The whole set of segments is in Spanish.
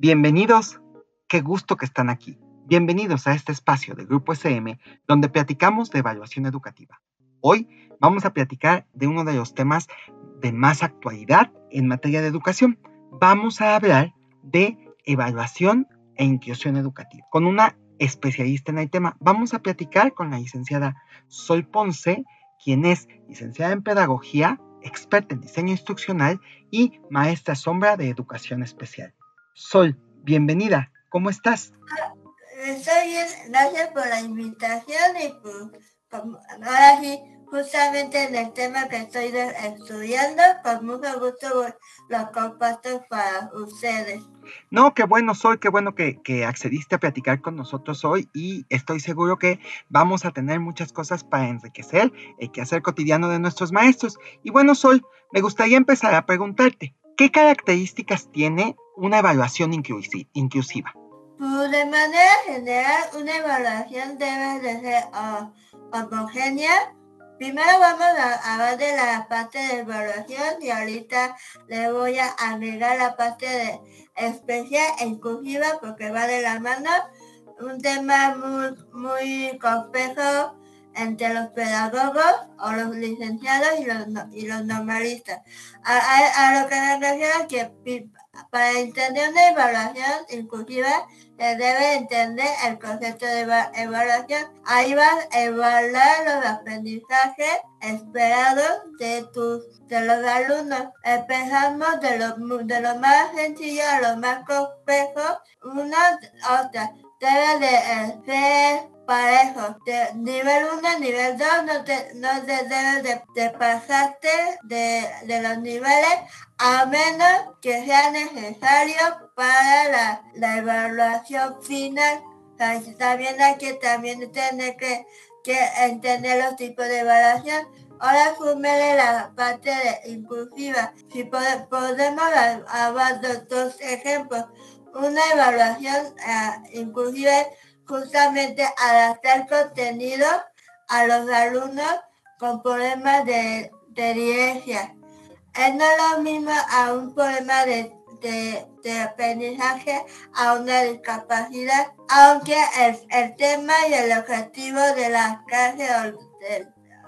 bienvenidos. Qué gusto que están aquí. Bienvenidos a este espacio de Grupo SM donde platicamos de evaluación educativa. Hoy vamos a platicar de uno de los temas de más actualidad en materia de educación. Vamos a hablar de evaluación e inclusión educativa con una especialista en el tema. Vamos a platicar con la licenciada Sol Ponce, quien es licenciada en pedagogía, experta en diseño instruccional y maestra sombra de educación especial. Sol, bienvenida, ¿cómo estás? Estoy bien, gracias por la invitación y pues, ahora sí, justamente en el tema que estoy estudiando, con mucho gusto lo comparto para ustedes. No, qué bueno, Sol, qué bueno que, que, accediste a platicar con nosotros hoy y estoy seguro que vamos a tener muchas cosas para enriquecer el quehacer cotidiano de nuestros maestros. Y bueno, Sol, me gustaría empezar a preguntarte, ¿qué características tiene una evaluación inclusiva? Pues de manera general, una evaluación debe de ser uh, homogénea. Primero vamos a hablar de la parte de evaluación y ahorita le voy a agregar la parte de especial e inclusiva porque va de la mano. Un tema muy, muy complejo entre los pedagogos o los licenciados y los, y los normalistas. A, lo que me refiero que para entender una evaluación inclusiva se debe entender el concepto de evaluación. Ahí vas a evaluar los aprendizajes esperados de, tus, de los alumnos. Empezamos de lo, de lo más sencillo a lo más complejo. Una otra debe de ser parejo. Nivel 1 nivel 2 no, te, no debes de, de, pasarte de, de los niveles a menos que sea necesario para la, la evaluación final. también hay que también tener que, que entender los tipos de evaluación. Ahora súmele la parte de inclusiva. Si podemos hablar de dos ejemplos. Una evaluación inclusiva es justamente adaptar contenido a los alumnos con problemas de, de dirección es no lo mismo a un problema de, aprendizaje a una discapacidad, aunque el, el, tema y el objetivo de la clase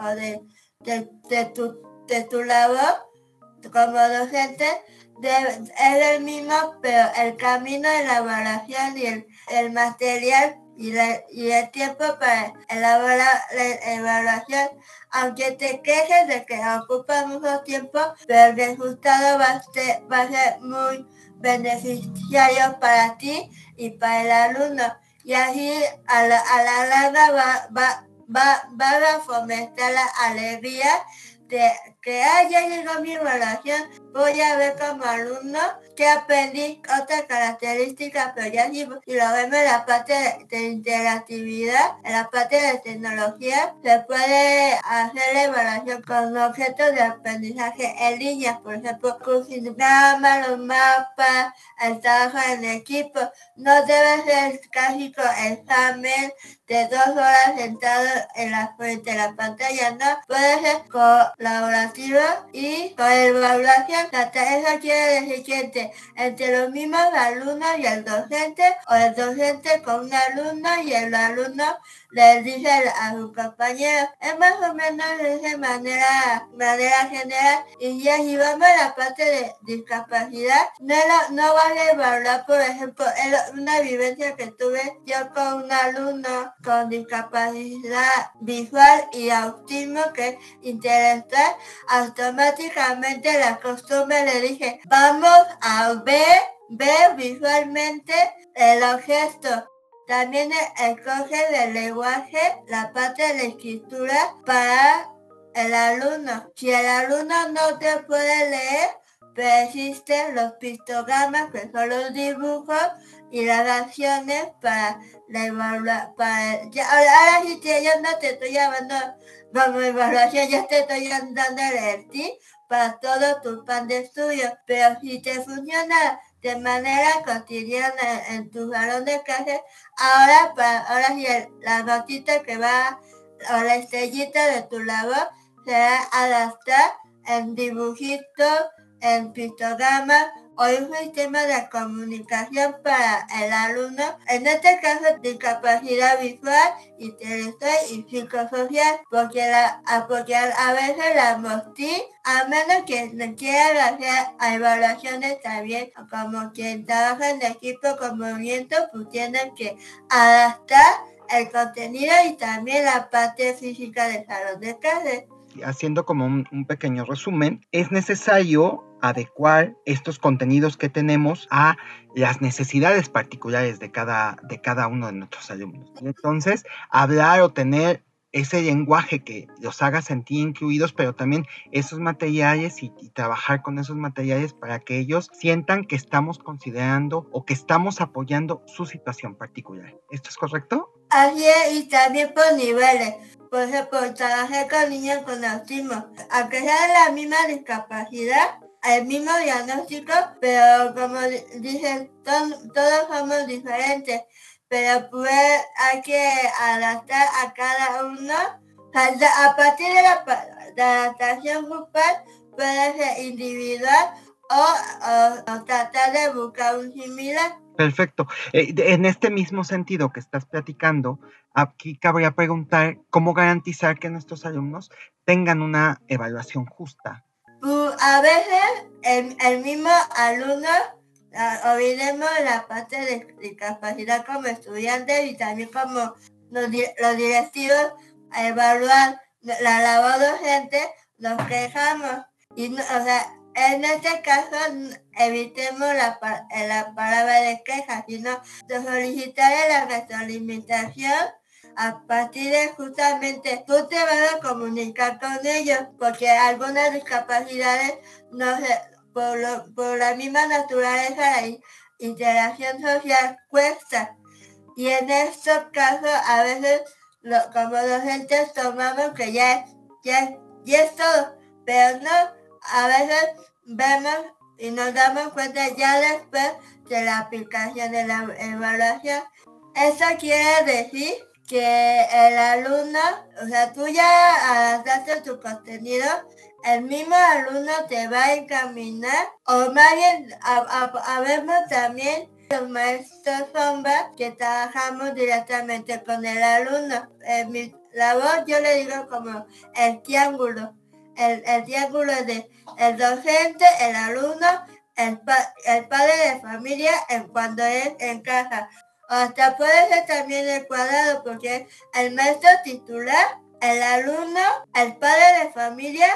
o, de, de, tu, de tu labor como docente es el mismo, pero el camino de la evaluación y el, material y, y, el tiempo para elaborar la evaluación, aunque te quejes de que ocupa mucho tiempo, pero el resultado va a ser, va a ser muy beneficiario para ti y para el alumno. Y así a la, a la larga va, va, va, va a fomentar la alegría de que haya llegado mi evaluación, voy a ver como alumno que aprendí otra característica, pero ya si, lo vemos en la parte de, interactividad, en la parte de tecnología, se puede hacer la evaluación con objetos de aprendizaje en línea, por ejemplo, crucigrama, los mapas, el trabajo en equipo. No debe ser casi con examen de dos horas sentado en la frente de la pantalla, no, puede ser colaborativa y con evaluación. Eso quiere decir que entre, los mismos alumnos y el docente, o el docente con un alumno y el alumno le dice a su compañero. Es más o menos de esa manera, manera general. Y ya si vamos a la parte de discapacidad, no, no va a evaluar, por ejemplo, una vivencia que tuve yo con un alumno con discapacidad visual y autismo que es intelectual, automáticamente la costumbre le dije, vamos a ver, ver visualmente el objeto. También escoge del lenguaje la parte de la escritura para el alumno. Si el alumno no te puede leer, pero existen los pistogramas, que son los dibujos, y las acciones para la evaluación. ahora, sí, yo no te estoy llamando como evaluación, ya te estoy dando el ti para todo tu plan de estudio, pero si te funciona de manera cotidiana en tu salón de clase, ahora, para, ahora sí, la notita que va, o la estrellita de tu labor, será adaptar en dibujitos, en pictogramas o un sistema de comunicación para el alumno, en este caso discapacidad visual, intelectual y psicosocial, porque, la, porque a veces la MOSTI, a menos que no quiera hacer evaluaciones también, como quien trabaja en equipo con movimiento, pues tienen que adaptar el contenido y también la parte física del salón de clases haciendo como un, pequeño resumen, es necesario adecuar estos contenidos que tenemos a las necesidades particulares de cada, de cada uno de nuestros alumnos. Y entonces, hablar o tener ese lenguaje que los haga sentir incluidos, pero también esos materiales y, trabajar con esos materiales para que ellos sientan que estamos considerando o que estamos apoyando su situación particular. ¿Esto es correcto? Así es, y también por niveles. Por ejemplo, trabajar con niños con autismo, aunque sea la misma discapacidad, el mismo diagnóstico, pero como dicen, todos somos diferentes pero pues hay que adaptar a cada uno. A partir de la, adaptación grupal puede ser individual o, tratar de buscar un similar. Perfecto. Eh, en este mismo sentido que estás platicando, aquí cabría preguntar cómo garantizar que nuestros alumnos tengan una evaluación justa. A veces el, el mismo alumno Ah, olvidemos la parte de discapacidad como estudiantes y también como los, directivos a evaluar la labor docente, nos quejamos. Y, o sea, en este caso, evitemos la, la palabra de queja, sino solicitar la retroalimentación a partir de justamente tú te vas a comunicar con ellos, porque algunas discapacidades no se, por, por la misma naturaleza la interacción social cuesta. Y en estos casos a veces como docentes tomamos que ya, ya, ya es todo, pero no, a veces vemos y nos damos cuenta ya después de la aplicación de la evaluación. Eso quiere decir que el alumno, o sea, tú ya adaptaste tu contenido el mismo alumno te va a encaminar o más bien habemos también los maestros sombra que trabajamos directamente con el alumno. En mi labor yo le digo como el triángulo. El, el triángulo de el docente, el alumno, el, padre de familia cuando es en casa. Hasta puede ser también el cuadrado porque el maestro titular, el alumno, el padre de familia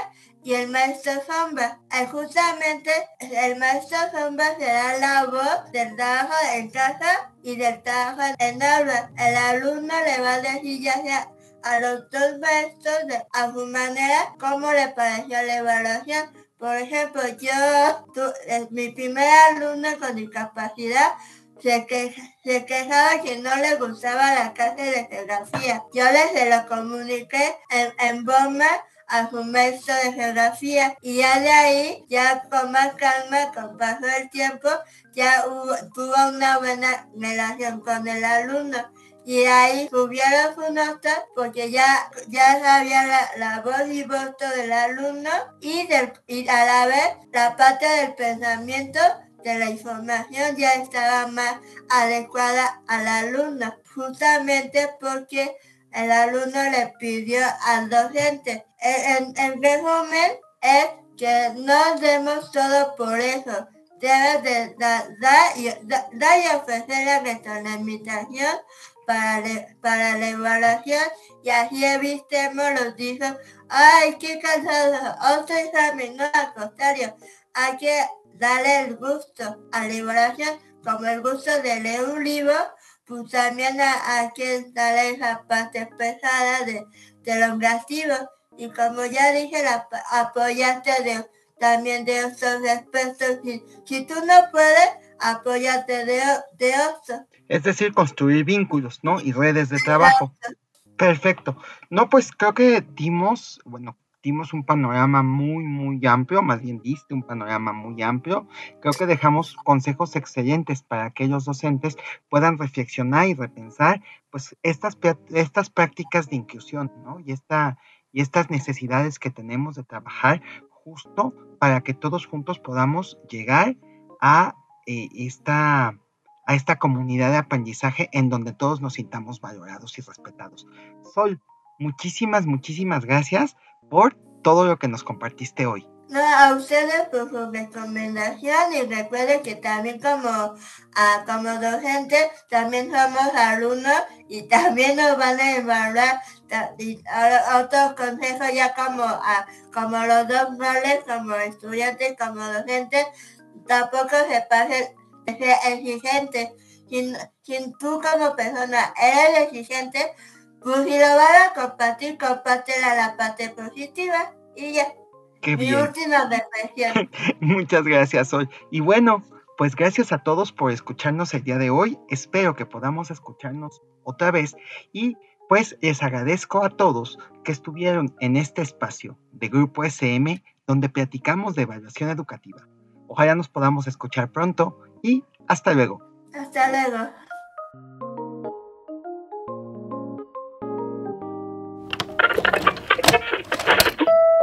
y el maestro sombra. Eh, justamente el maestro sombra será la voz del trabajo en casa y del trabajo en aula. El alumno le va a decir ya sea a los dos maestros de, a su manera cómo le pareció la evaluación. Por ejemplo, yo, mi primera alumna con discapacidad, se, que, se quejaba que no le gustaba la clase de geografía. Yo les se lo comuniqué en, en Bomba a su maestro de geografía y ya de ahí, ya con más calma, con paso del tiempo, ya tuvo una buena relación con el alumno y ahí subieron su nota porque ya, ya sabía la, voz y voto del alumno y, del, y a la vez la parte del pensamiento de la información ya estaba más adecuada al alumno, justamente porque el alumno le pidió al docente. En, resumen, es que no demos todo por eso. Debe de dar y, ofrecer la retroalimentación para, para la evaluación y así evitemos los dichos, ay, qué cansado, otro examen, no al contrario, hay que darle el gusto a la evaluación como el gusto de leer un libro pues también hay que darle esa parte pesada de, de los Y como ya dije, la, apoyarte de, también de otros expertos. Si, si tú no puedes, apóyate de, de otros. Es decir, construir vínculos, ¿no? Y redes de trabajo. Perfecto. No, pues creo que dimos, bueno, dimos un panorama muy, muy amplio, más bien diste un panorama muy amplio. Creo que dejamos consejos excelentes para que aquellos docentes puedan reflexionar y repensar, pues, estas, estas prácticas de inclusión, ¿no? Y, esta, y estas necesidades que tenemos de trabajar justo para que todos juntos podamos llegar a eh, esta a esta comunidad de aprendizaje en donde todos nos sintamos valorados y respetados. Sol, muchísimas, muchísimas gracias por todo lo que nos compartiste hoy. No, a ustedes por su recomendación y recuerden que también como, ah, como docentes también somos alumnos y también nos van a evaluar y, otros consejos ya como, ah, como los dos roles, como estudiantes, como docentes, tampoco se pasen ser exigente. Si, si tú como persona eres exigente, pues si lo vas a compartir, compártela la parte positiva y ya. Qué Mi bien. última reflexión. Muchas gracias, Sol. Y bueno, pues gracias a todos por escucharnos el día de hoy. Espero que podamos escucharnos otra vez y pues les agradezco a todos que estuvieron en este espacio de Grupo SM donde platicamos de evaluación educativa. Ojalá nos podamos escuchar pronto y hasta luego. Hasta luego.